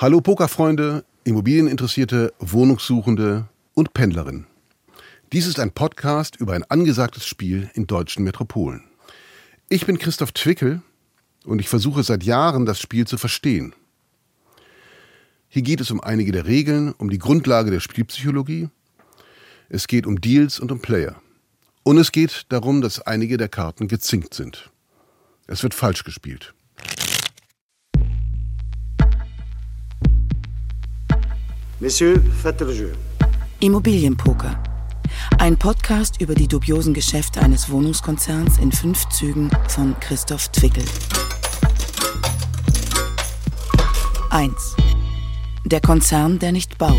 Hallo Pokerfreunde, Immobilieninteressierte, Wohnungssuchende und Pendlerinnen. Dies ist ein Podcast über ein angesagtes Spiel in deutschen Metropolen. Ich bin Christoph Twickel und ich versuche seit Jahren, das Spiel zu verstehen. Hier geht es um einige der Regeln, um die Grundlage der Spielpsychologie. Es geht um Deals und um Player. Und es geht darum, dass einige der Karten gezinkt sind. Es wird falsch gespielt. Monsieur, jeu. Immobilienpoker. Ein Podcast über die dubiosen Geschäfte eines Wohnungskonzerns in fünf Zügen von Christoph Twickel. 1. Der Konzern, der nicht baut.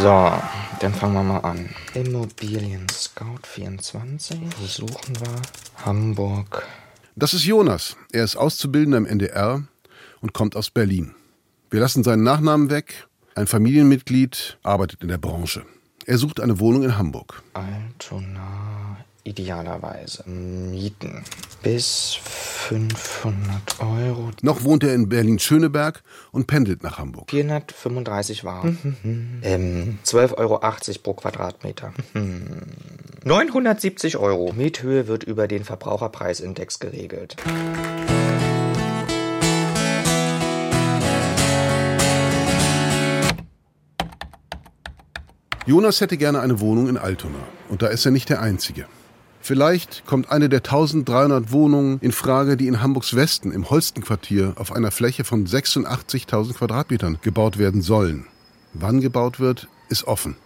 So, dann fangen wir mal an. Immobilien Scout 24. Wo suchen wir? Hamburg. Das ist Jonas. Er ist Auszubildender im NDR und kommt aus Berlin. Wir lassen seinen Nachnamen weg. Ein Familienmitglied arbeitet in der Branche. Er sucht eine Wohnung in Hamburg. Altona idealerweise mieten. Bis 500 Euro. Noch wohnt er in Berlin-Schöneberg und pendelt nach Hamburg. 435 warm. ähm, 12,80 Euro pro Quadratmeter. 970 Euro. Miethöhe wird über den Verbraucherpreisindex geregelt. Jonas hätte gerne eine Wohnung in Altona. Und da ist er nicht der Einzige. Vielleicht kommt eine der 1300 Wohnungen in Frage, die in Hamburgs Westen im Holstenquartier auf einer Fläche von 86.000 Quadratmetern gebaut werden sollen. Wann gebaut wird, ist offen.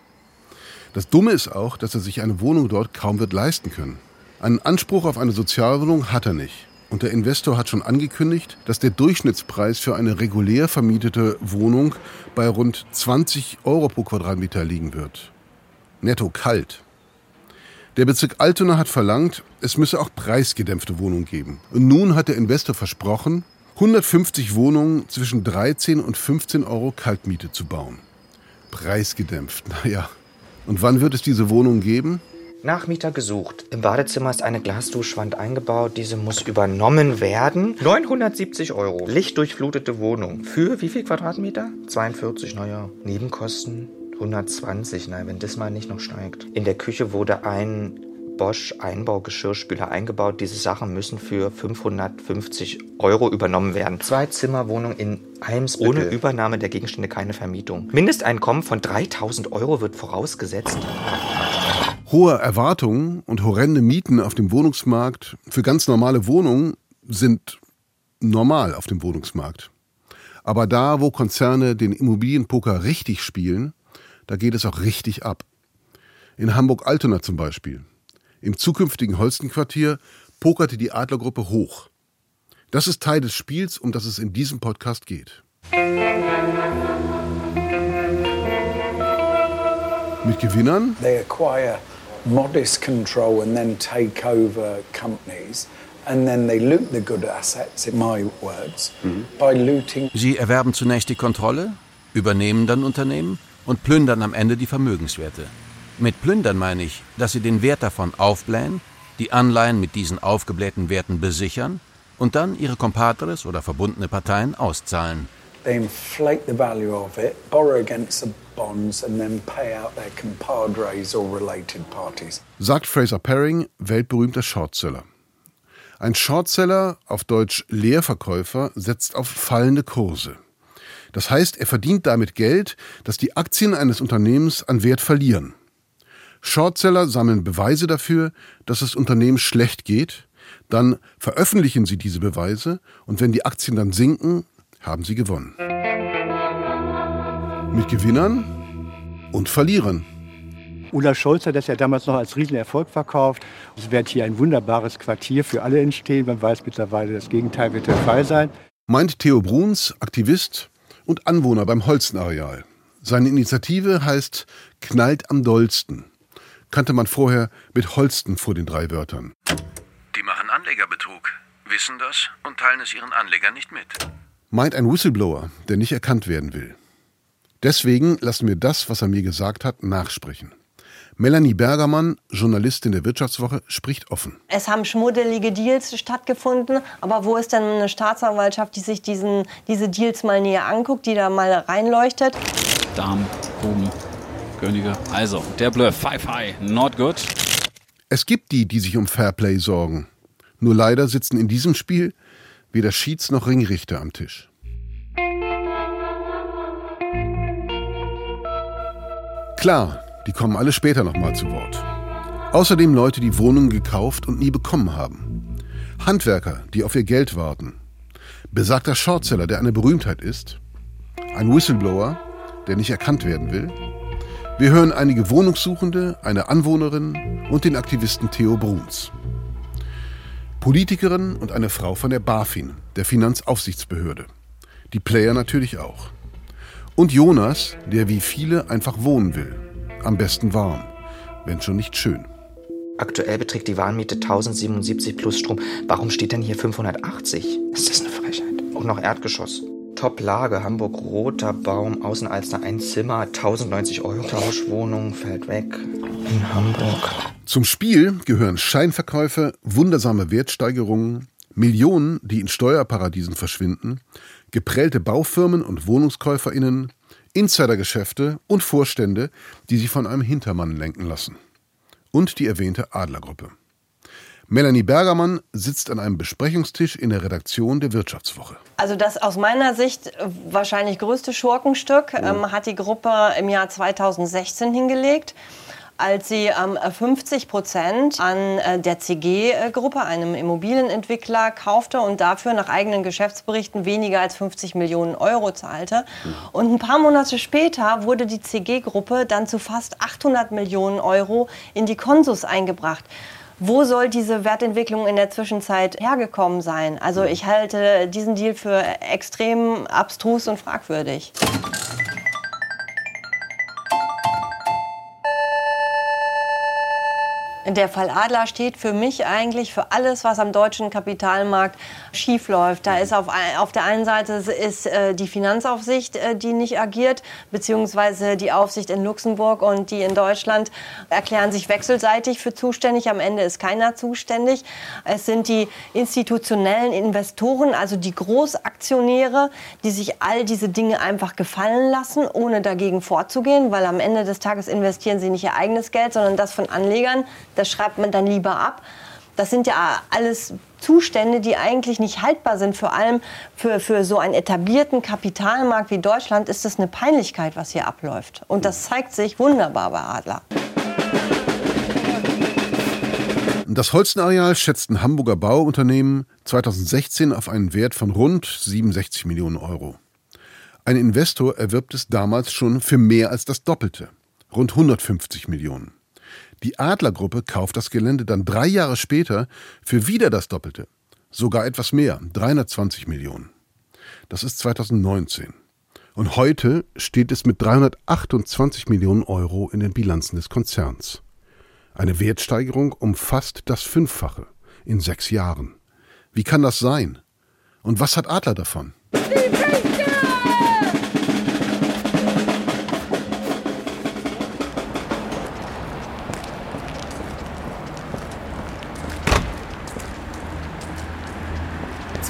Das Dumme ist auch, dass er sich eine Wohnung dort kaum wird leisten können. Einen Anspruch auf eine Sozialwohnung hat er nicht. Und der Investor hat schon angekündigt, dass der Durchschnittspreis für eine regulär vermietete Wohnung bei rund 20 Euro pro Quadratmeter liegen wird. Netto kalt. Der Bezirk Altona hat verlangt, es müsse auch preisgedämpfte Wohnungen geben. Und nun hat der Investor versprochen, 150 Wohnungen zwischen 13 und 15 Euro Kaltmiete zu bauen. Preisgedämpft, naja. Und wann wird es diese Wohnungen geben? Nachmieter gesucht. Im Badezimmer ist eine Glasduschwand eingebaut. Diese muss übernommen werden. 970 Euro. Lichtdurchflutete Wohnung. Für wie viel Quadratmeter? 42, naja. Nebenkosten 120, naja, wenn das mal nicht noch steigt. In der Küche wurde ein Bosch Einbaugeschirrspüler eingebaut. Diese Sachen müssen für 550 Euro übernommen werden. Zwei Zimmerwohnung in Eimsbüttel. Ohne Übernahme der Gegenstände keine Vermietung. Mindesteinkommen von 3000 Euro wird vorausgesetzt. Hohe Erwartungen und horrende Mieten auf dem Wohnungsmarkt für ganz normale Wohnungen sind normal auf dem Wohnungsmarkt. Aber da, wo Konzerne den Immobilienpoker richtig spielen, da geht es auch richtig ab. In Hamburg-Altona zum Beispiel. Im zukünftigen Holstenquartier pokerte die Adlergruppe hoch. Das ist Teil des Spiels, um das es in diesem Podcast geht. Mit Gewinnern They acquire modest control and then take over companies. And then they loot the good assets, in my words, by looting Sie erwerben zunächst die Kontrolle, übernehmen dann Unternehmen und plündern am Ende die Vermögenswerte. Mit plündern meine ich, dass sie den Wert davon aufblähen, die Anleihen mit diesen aufgeblähten Werten besichern und dann ihre Compadres oder verbundene Parteien auszahlen. They inflate the value of it, borrow against the bonds, and then pay out their compadres or related parties. sagt Fraser Paring, weltberühmter Shortseller. Ein Shortseller, auf Deutsch Leerverkäufer, setzt auf fallende Kurse. Das heißt, er verdient damit Geld, dass die Aktien eines Unternehmens an Wert verlieren. Shortseller sammeln Beweise dafür, dass es Unternehmen schlecht geht, dann veröffentlichen sie diese Beweise und wenn die Aktien dann sinken, haben sie gewonnen. Mit Gewinnern und Verlierern. Ulla Scholz hat das ja damals noch als Riesenerfolg verkauft. Es wird hier ein wunderbares Quartier für alle entstehen. Man weiß mittlerweile, das Gegenteil wird der Fall sein. meint Theo Bruns, Aktivist und Anwohner beim Holstenareal. Seine Initiative heißt Knallt am dollsten. Kannte man vorher mit Holsten vor den drei Wörtern. Die machen Anlegerbetrug, wissen das und teilen es ihren Anlegern nicht mit. Meint ein Whistleblower, der nicht erkannt werden will. Deswegen lassen wir das, was er mir gesagt hat, nachsprechen. Melanie Bergermann, Journalistin der Wirtschaftswoche, spricht offen. Es haben schmuddelige Deals stattgefunden, aber wo ist denn eine Staatsanwaltschaft, die sich diesen, diese Deals mal näher anguckt, die da mal reinleuchtet? Damen, Buben, Könige. Also, der Bluff, five high, not good. Es gibt die, die sich um Fairplay sorgen. Nur leider sitzen in diesem Spiel weder Schieds- noch Ringrichter am Tisch. Klar, die kommen alle später nochmal zu Wort. Außerdem Leute, die Wohnungen gekauft und nie bekommen haben. Handwerker, die auf ihr Geld warten. Besagter Shortseller, der eine Berühmtheit ist. Ein Whistleblower, der nicht erkannt werden will. Wir hören einige Wohnungssuchende, eine Anwohnerin und den Aktivisten Theo Bruns. Politikerin und eine Frau von der BaFin, der Finanzaufsichtsbehörde. Die Player natürlich auch. Und Jonas, der wie viele einfach wohnen will. Am besten warm, wenn schon nicht schön. Aktuell beträgt die Warenmiete 1077 plus Strom. Warum steht denn hier 580? Ist das eine Frechheit? Auch noch Erdgeschoss. Top-Lage, Hamburg, roter Baum, Außenalster, ein Zimmer, 1090 Euro. Tauschwohnung fällt weg. In Hamburg. Zum Spiel gehören Scheinverkäufe, wundersame Wertsteigerungen, Millionen, die in Steuerparadiesen verschwinden, geprellte Baufirmen und WohnungskäuferInnen, Insidergeschäfte und Vorstände, die sich von einem Hintermann lenken lassen. Und die erwähnte Adlergruppe. Melanie Bergermann sitzt an einem Besprechungstisch in der Redaktion der Wirtschaftswoche. Also das aus meiner Sicht wahrscheinlich größte Schurkenstück ähm, hat die Gruppe im Jahr 2016 hingelegt als sie ähm, 50 Prozent an äh, der CG-Gruppe, einem Immobilienentwickler, kaufte und dafür nach eigenen Geschäftsberichten weniger als 50 Millionen Euro zahlte. Und ein paar Monate später wurde die CG-Gruppe dann zu fast 800 Millionen Euro in die Konsus eingebracht. Wo soll diese Wertentwicklung in der Zwischenzeit hergekommen sein? Also ich halte diesen Deal für extrem abstrus und fragwürdig. Der Fall Adler steht für mich eigentlich für alles, was am deutschen Kapitalmarkt schiefläuft. Da ist auf, auf der einen Seite ist äh, die Finanzaufsicht, äh, die nicht agiert, beziehungsweise die Aufsicht in Luxemburg und die in Deutschland erklären sich wechselseitig für zuständig. Am Ende ist keiner zuständig. Es sind die institutionellen Investoren, also die Großaktionäre, die sich all diese Dinge einfach gefallen lassen, ohne dagegen vorzugehen, weil am Ende des Tages investieren sie nicht ihr eigenes Geld, sondern das von Anlegern das schreibt man dann lieber ab. Das sind ja alles Zustände, die eigentlich nicht haltbar sind. Vor allem für, für so einen etablierten Kapitalmarkt wie Deutschland ist es eine Peinlichkeit, was hier abläuft. Und das zeigt sich wunderbar bei Adler. Das Holstenareal schätzt ein Hamburger Bauunternehmen 2016 auf einen Wert von rund 67 Millionen Euro. Ein Investor erwirbt es damals schon für mehr als das Doppelte, rund 150 Millionen. Die Adlergruppe kauft das Gelände dann drei Jahre später für wieder das Doppelte. Sogar etwas mehr, 320 Millionen. Das ist 2019. Und heute steht es mit 328 Millionen Euro in den Bilanzen des Konzerns. Eine Wertsteigerung um fast das Fünffache in sechs Jahren. Wie kann das sein? Und was hat Adler davon?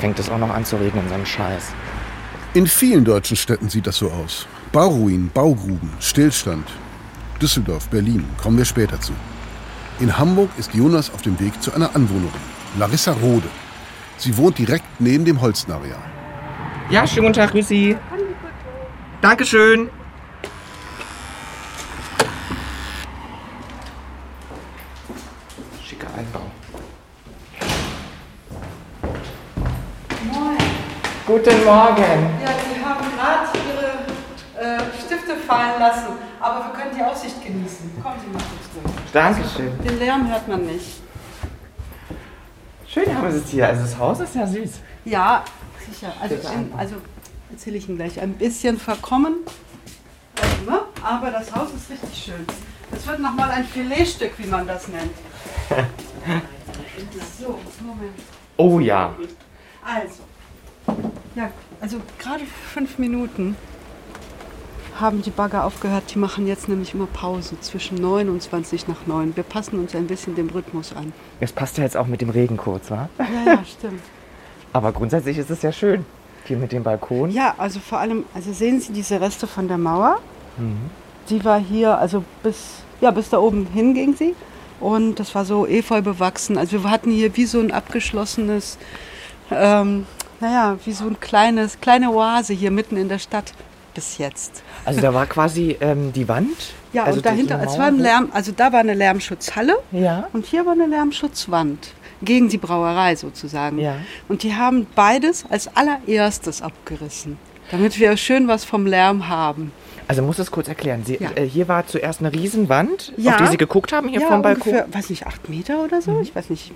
Fängt es auch noch an zu regnen, so ein Scheiß. In vielen deutschen Städten sieht das so aus. Bauruinen, Baugruben, Stillstand. Düsseldorf, Berlin, kommen wir später zu. In Hamburg ist Jonas auf dem Weg zu einer Anwohnerin, Larissa Rode. Sie wohnt direkt neben dem Holstenareal. Ja, schönen guten Tag, grüß Sie. Dankeschön. Guten Morgen. Ja, Sie haben gerade Ihre äh, Stifte fallen lassen, aber wir können die Aussicht genießen. Kommen Sie mal kurz durch. Dankeschön. Den Lärm hört man nicht. Schön haben Sie es hier. Also das Haus ist ja süß. Ja, sicher. Also, in, also erzähle ich Ihnen gleich. Ein bisschen verkommen, also, aber das Haus ist richtig schön. Das wird nochmal ein Filetstück, wie man das nennt. So, Moment. Oh ja. Also, ja, also gerade fünf Minuten haben die Bagger aufgehört. Die machen jetzt nämlich immer Pause zwischen 9 und 20 nach 9. Wir passen uns ein bisschen dem Rhythmus an. Es passt ja jetzt auch mit dem Regen kurz, wa? Ja, ja, stimmt. Aber grundsätzlich ist es ja schön. Hier mit dem Balkon. Ja, also vor allem, also sehen Sie diese Reste von der Mauer? Mhm. Die war hier, also bis, ja, bis da oben hin ging sie. Und das war so efeu bewachsen. Also wir hatten hier wie so ein abgeschlossenes, ähm, naja, wie so ein kleines, kleine Oase hier mitten in der Stadt bis jetzt. Also da war quasi ähm, die Wand. Ja, also und dahinter, es war ein. Lärm, also da war eine Lärmschutzhalle Ja. und hier war eine Lärmschutzwand gegen die Brauerei sozusagen. Ja. Und die haben beides als allererstes abgerissen, damit wir schön was vom Lärm haben. Also muss es kurz erklären. Sie, Ja. äh, hier war zuerst eine Riesenwand, Ja. auf die Sie geguckt haben hier ja, vom Balkon. ungefähr, weiß nicht, acht Meter oder so? Ich weiß nicht.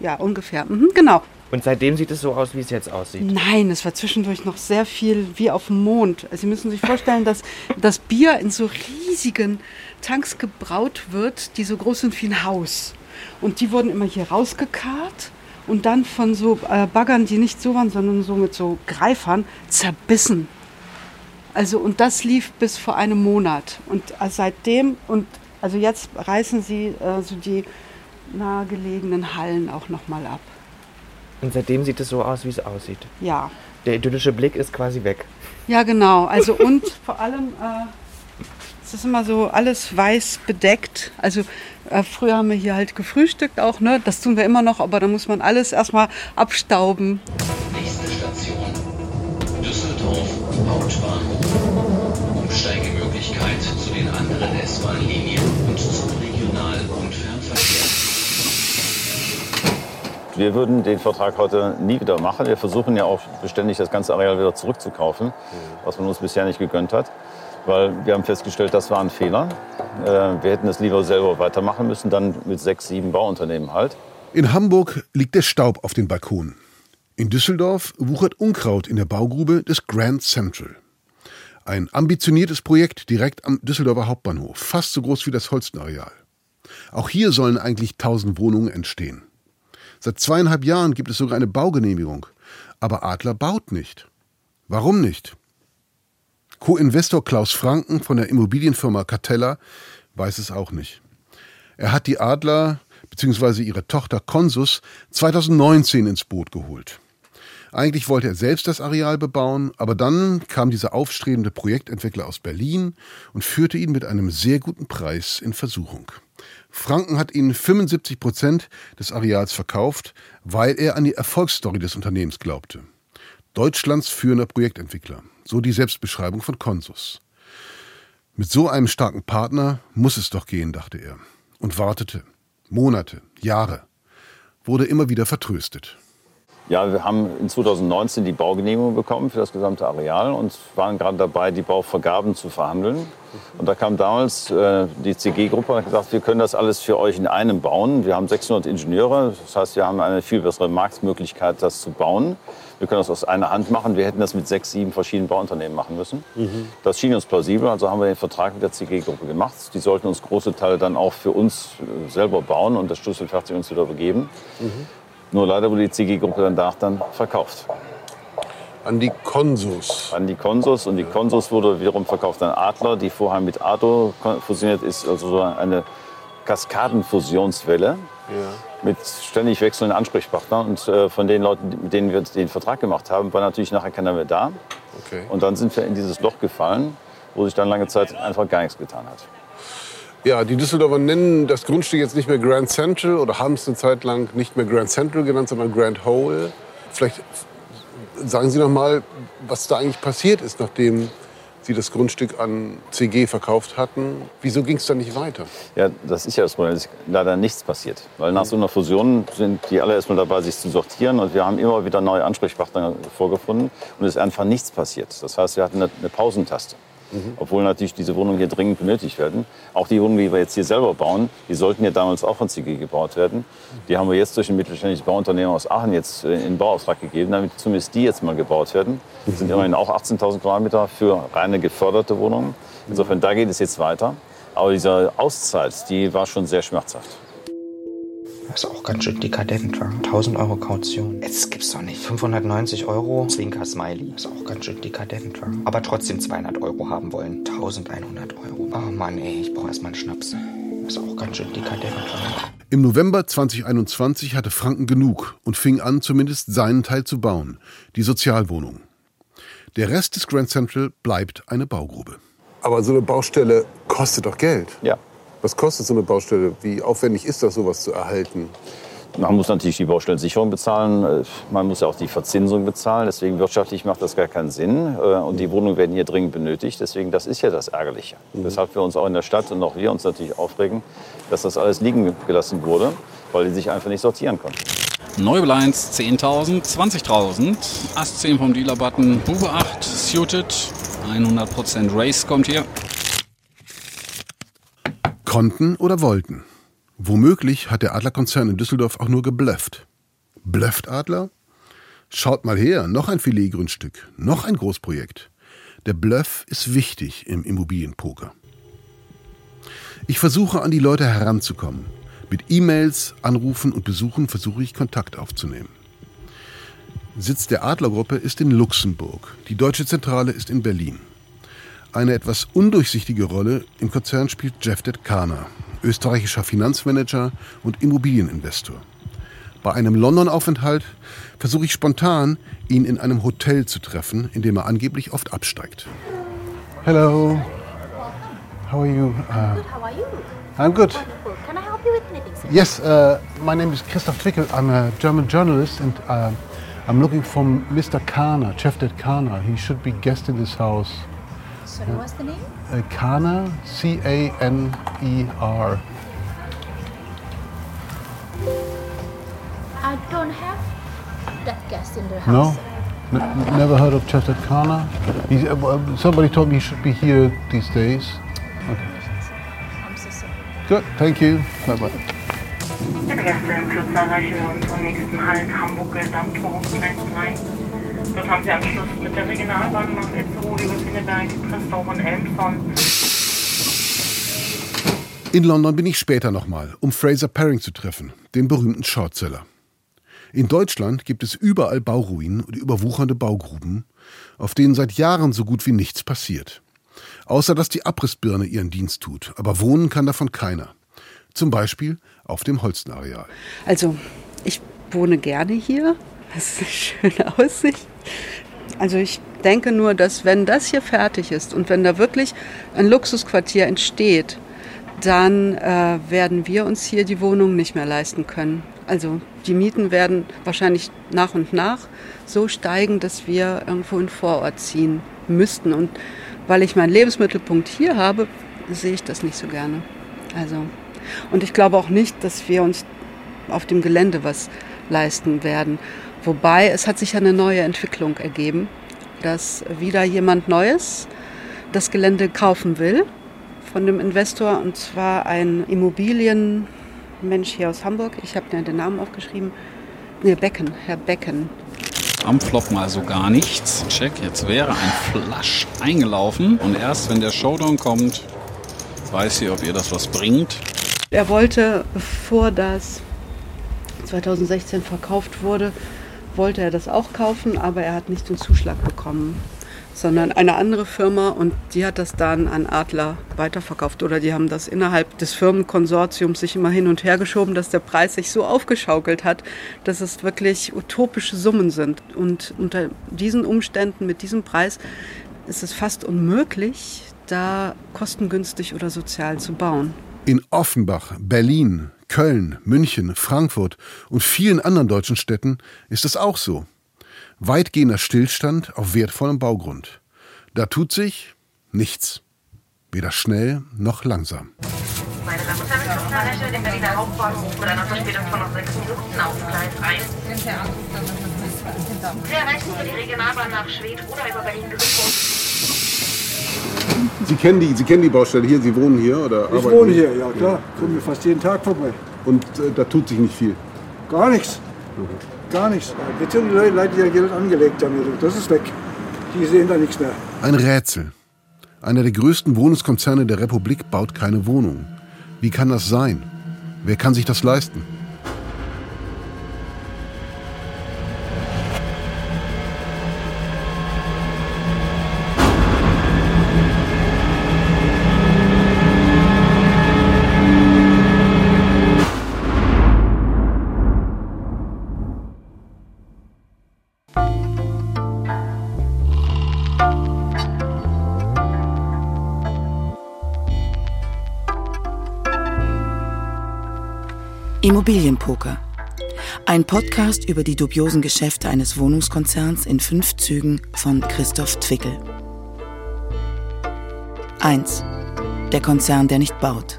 Ja, ungefähr. Mhm, genau. Und seitdem sieht es so aus, wie es jetzt aussieht. Nein, es war zwischendurch noch sehr viel wie auf dem Mond. Also Sie müssen sich vorstellen, dass das Bier in so riesigen Tanks gebraut wird, die so groß sind wie ein Haus. Und die wurden immer hier rausgekarrt und dann von so äh, Baggern, die nicht so waren, sondern so mit so Greifern, zerbissen. Also und das lief bis vor einem Monat. Und äh, seitdem, und also jetzt reißen sie äh, so die nahegelegenen Hallen auch nochmal ab. Und seitdem sieht es so aus, wie es aussieht. Ja. Der idyllische Blick ist quasi weg. Ja, genau. Also und vor allem, äh, es ist immer so alles weiß bedeckt. Also äh, früher haben wir hier halt gefrühstückt auch, ne? Das tun wir immer noch, aber da muss man alles erstmal abstauben. Nächste Station. Düsseldorf Hauptbahnhof. Wir würden den Vertrag heute nie wieder machen. Wir versuchen ja auch beständig das ganze Areal wieder zurückzukaufen, was man uns bisher nicht gegönnt hat. Weil wir haben festgestellt, das war ein Fehler. Äh, Wir hätten es lieber selber weitermachen müssen, dann mit sechs, sieben Bauunternehmen halt. In Hamburg liegt der Staub auf den Balkonen. In Düsseldorf wuchert Unkraut in der Baugrube des Grand Central. Ein ambitioniertes Projekt direkt am Düsseldorfer Hauptbahnhof, fast so groß wie das Holstenareal. Auch hier sollen eigentlich 1000 Wohnungen entstehen. Seit zweieinhalb Jahren gibt es sogar eine Baugenehmigung. Aber Adler baut nicht. Warum nicht? Co-Investor Klaus Franken von der Immobilienfirma Catella weiß es auch nicht. Er hat die Adler bzw. ihre Tochter Consus 2019 ins Boot geholt. Eigentlich wollte er selbst das Areal bebauen, aber dann kam dieser aufstrebende Projektentwickler aus Berlin und führte ihn mit einem sehr guten Preis in Versuchung. Franken hat ihnen 75 Prozent des Areals verkauft, weil er an die Erfolgsstory des Unternehmens glaubte. Deutschlands führender Projektentwickler, so die Selbstbeschreibung von Consus. Mit so einem starken Partner muss es doch gehen, dachte er, und wartete. Monate, Jahre, wurde immer wieder vertröstet. Ja, wir haben in 2019 die Baugenehmigung bekommen für das gesamte Areal und waren gerade dabei, die Bauvergaben zu verhandeln. Und da kam damals äh, die CG-Gruppe und hat gesagt, wir können das alles für euch in einem bauen. Wir haben 600 Ingenieure, das heißt, wir haben eine viel bessere Marktmöglichkeit, das zu bauen. Wir können das aus einer Hand machen. Wir hätten das mit sechs, sieben verschiedenen Bauunternehmen machen müssen. Das schien uns plausibel, also haben wir den Vertrag mit der CG-Gruppe gemacht. Die sollten uns große Teile dann auch für uns äh, selber bauen und das Schlüsselfertig uns wieder übergeben. Nur leider wurde die CG-Gruppe danach dann verkauft. An die Consus. An die Consus. Und die Consus wurde wiederum verkauft an Adler, die vorher mit Ado fusioniert ist. Also so eine Kaskadenfusionswelle mit ständig wechselnden Ansprechpartnern. Und äh, von den Leuten, mit denen wir den Vertrag gemacht haben, war natürlich nachher keiner mehr da. Okay. Und dann sind wir in dieses Loch gefallen, wo sich dann lange Zeit einfach gar nichts getan hat. Ja, die Düsseldorfer nennen das Grundstück jetzt nicht mehr Grand Central oder haben es eine Zeit lang nicht mehr Grand Central genannt, sondern Grand Hole. Vielleicht sagen Sie noch mal, was da eigentlich passiert ist, nachdem Sie das Grundstück an CG verkauft hatten. Wieso ging es dann nicht weiter? Ja, das ist ja das Problem. Es ist leider nichts passiert. Weil nach so einer Fusion sind die alle erstmal dabei, sich zu sortieren. Und wir haben immer wieder neue Ansprechpartner vorgefunden. Und es ist einfach nichts passiert. Das heißt, wir hatten eine, eine Pausentaste. Obwohl natürlich diese Wohnungen hier dringend benötigt werden. Auch die Wohnungen, die wir jetzt hier selber bauen, die sollten ja damals auch von CG gebaut werden. Die haben wir jetzt durch ein mittelständisches Bauunternehmen aus Aachen jetzt äh, in Bauauftrag gegeben, damit zumindest die jetzt mal gebaut werden. Das sind immerhin auch 18.000 Quadratmeter für reine geförderte Wohnungen. Insofern, da geht es jetzt weiter. Aber diese Auszeit, die war schon sehr schmerzhaft. Das ist auch ganz schön dekadent, wa? 1000 Euro Kaution. Jetzt gibt's doch nicht. 590 Euro, Zwinker Smiley. Das ist auch ganz schön dekadent, wa? Aber trotzdem 200 Euro haben wollen. 1100 Euro. Oh Mann, ey, ich brauche erstmal einen Schnaps. Das ist auch ganz schön dekadent, wa? Im November 2021 hatte Franken genug und fing an, zumindest seinen Teil zu bauen, die Sozialwohnung. Der Rest des Grand Central bleibt eine Baugrube. Aber so eine Baustelle kostet doch Geld. Ja. Was kostet so eine Baustelle? Wie aufwendig ist das, sowas zu erhalten? Man muss natürlich die Baustellensicherung bezahlen. Äh, Man muss ja auch die Verzinsung bezahlen. Deswegen wirtschaftlich macht das gar keinen Sinn. Äh, Und die Wohnungen werden hier dringend benötigt. Deswegen, das ist ja das Ärgerliche. Weshalb wir uns auch in der Stadt und auch wir uns natürlich aufregen, dass das alles liegen gelassen wurde, weil die sich einfach nicht sortieren konnten. Neubel 1, 10.000, 20.000. Ass 10 vom Dealer-Button. Bube 8, Suited. 100% Race kommt hier. Konnten oder wollten. Womöglich hat der Adlerkonzern in Düsseldorf auch nur geblufft. Blufft Adler? Schaut mal her, noch ein Filetgrundstück, noch ein Großprojekt. Der Bluff ist wichtig im Immobilienpoker. Ich versuche an die Leute heranzukommen. Mit E-Mails, Anrufen und Besuchen versuche ich Kontakt aufzunehmen. Sitz der Adlergruppe ist in Luxemburg. Die deutsche Zentrale ist in Berlin. Eine etwas undurchsichtige Rolle im Konzern spielt Jeff Detkana, österreichischer Finanzmanager und Immobilieninvestor. Bei einem London-Aufenthalt versuche ich spontan, ihn in einem Hotel zu treffen, in dem er angeblich oft absteigt. Hello. How are you? Uh, How are you? I'm good. Wonderful. Can I help you with anything, sir? Yes, uh, my name is Christoph Twickel. I'm a German journalist and uh, I'm looking for Mr. Kahner, Chef Kana. He should be guest in this house. Sorry, what's the name? Uh, Kahner, C A N E R. I don't have that guest in the No? house. N- never heard of Chef Kana? He's, uh, somebody told me he should be here these days. Okay. I'm so sorry. Good, thank you. Bye bye. Bitte Gäste, in Kürze erreichen nächsten Halt Hamburg-Dammtor Grenzenrhein. Dort haben Sie Anschluss mit der Regionalbahn nach Itzehoe über Pinneberg, Christoph und Elmshorn. In London bin ich später nochmal, um Fraser Paring zu treffen, den berühmten Shortseller. In Deutschland gibt es überall Bauruinen und überwuchernde Baugruben, auf denen seit Jahren so gut wie nichts passiert. Außer dass die Abrissbirne ihren Dienst tut, aber wohnen kann davon keiner. Zum Beispiel auf dem Holstenareal. Also, ich wohne gerne hier. Das ist eine schöne Aussicht. Also ich denke nur, dass wenn das hier fertig ist und wenn da wirklich ein Luxusquartier entsteht, dann äh, werden wir uns hier die Wohnung nicht mehr leisten können. Also die Mieten werden wahrscheinlich nach und nach so steigen, dass wir irgendwo in Vorort ziehen müssten. Und weil ich meinen Lebensmittelpunkt hier habe, sehe ich das nicht so gerne. Also und ich glaube auch nicht, dass wir uns auf dem Gelände was leisten werden. Wobei es hat sich eine neue Entwicklung ergeben, dass wieder jemand Neues das Gelände kaufen will von dem Investor und zwar ein Immobilienmensch hier aus Hamburg. Ich habe mir den Namen aufgeschrieben. Nee, Becken, Herr Becken. Am Flop mal so gar nichts. Check, jetzt wäre ein Flash eingelaufen. Und erst wenn der Showdown kommt, weiß sie, ob ihr das was bringt. Er wollte, bevor das 2016 verkauft wurde, wollte er das auch kaufen, aber er hat nicht den Zuschlag bekommen, sondern eine andere Firma und die hat das dann an Adler weiterverkauft oder die haben das innerhalb des Firmenkonsortiums sich immer hin und her geschoben, dass der Preis sich so aufgeschaukelt hat, dass es wirklich utopische Summen sind. Und unter diesen Umständen, mit diesem Preis, ist es fast unmöglich, da kostengünstig oder sozial zu bauen. In Offenbach, Berlin, Köln, München, Frankfurt und vielen anderen deutschen Städten ist es auch so. Weitgehender Stillstand auf wertvollem Baugrund. Da tut sich nichts. Weder schnell noch langsam. Meine Damen und Herren, erreiche den Berliner Hauptbahnhof mit einer Verspätung von noch sechs Minuten auf Gleis 1. Sie erreichen über die Regionalbahn nach Schwedt oder über Berlin-Güstrow. Sie kennen, die, Sie kennen die Baustelle hier, Sie wohnen hier oder Ich arbeiten wohne hier, ja klar. Kommen wir fast jeden Tag vorbei. Und äh, da tut sich nicht viel. Gar nichts. Gar nichts. Jetzt sind die Leute, die ja Geld angelegt haben, das ist weg. Die sehen da nichts mehr. Ein Rätsel. Einer der größten Wohnungskonzerne der Republik baut keine Wohnung. Wie kann das sein? Wer kann sich das leisten? Immobilienpoker. Ein Podcast über die dubiosen Geschäfte eines Wohnungskonzerns in fünf Zügen von Christoph Twickel. 1. Der Konzern, der nicht baut.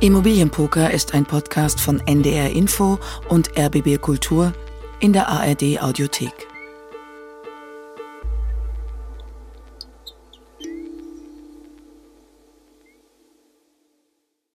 Immobilienpoker ist ein Podcast von NDR Info und RBB Kultur in der ARD Audiothek.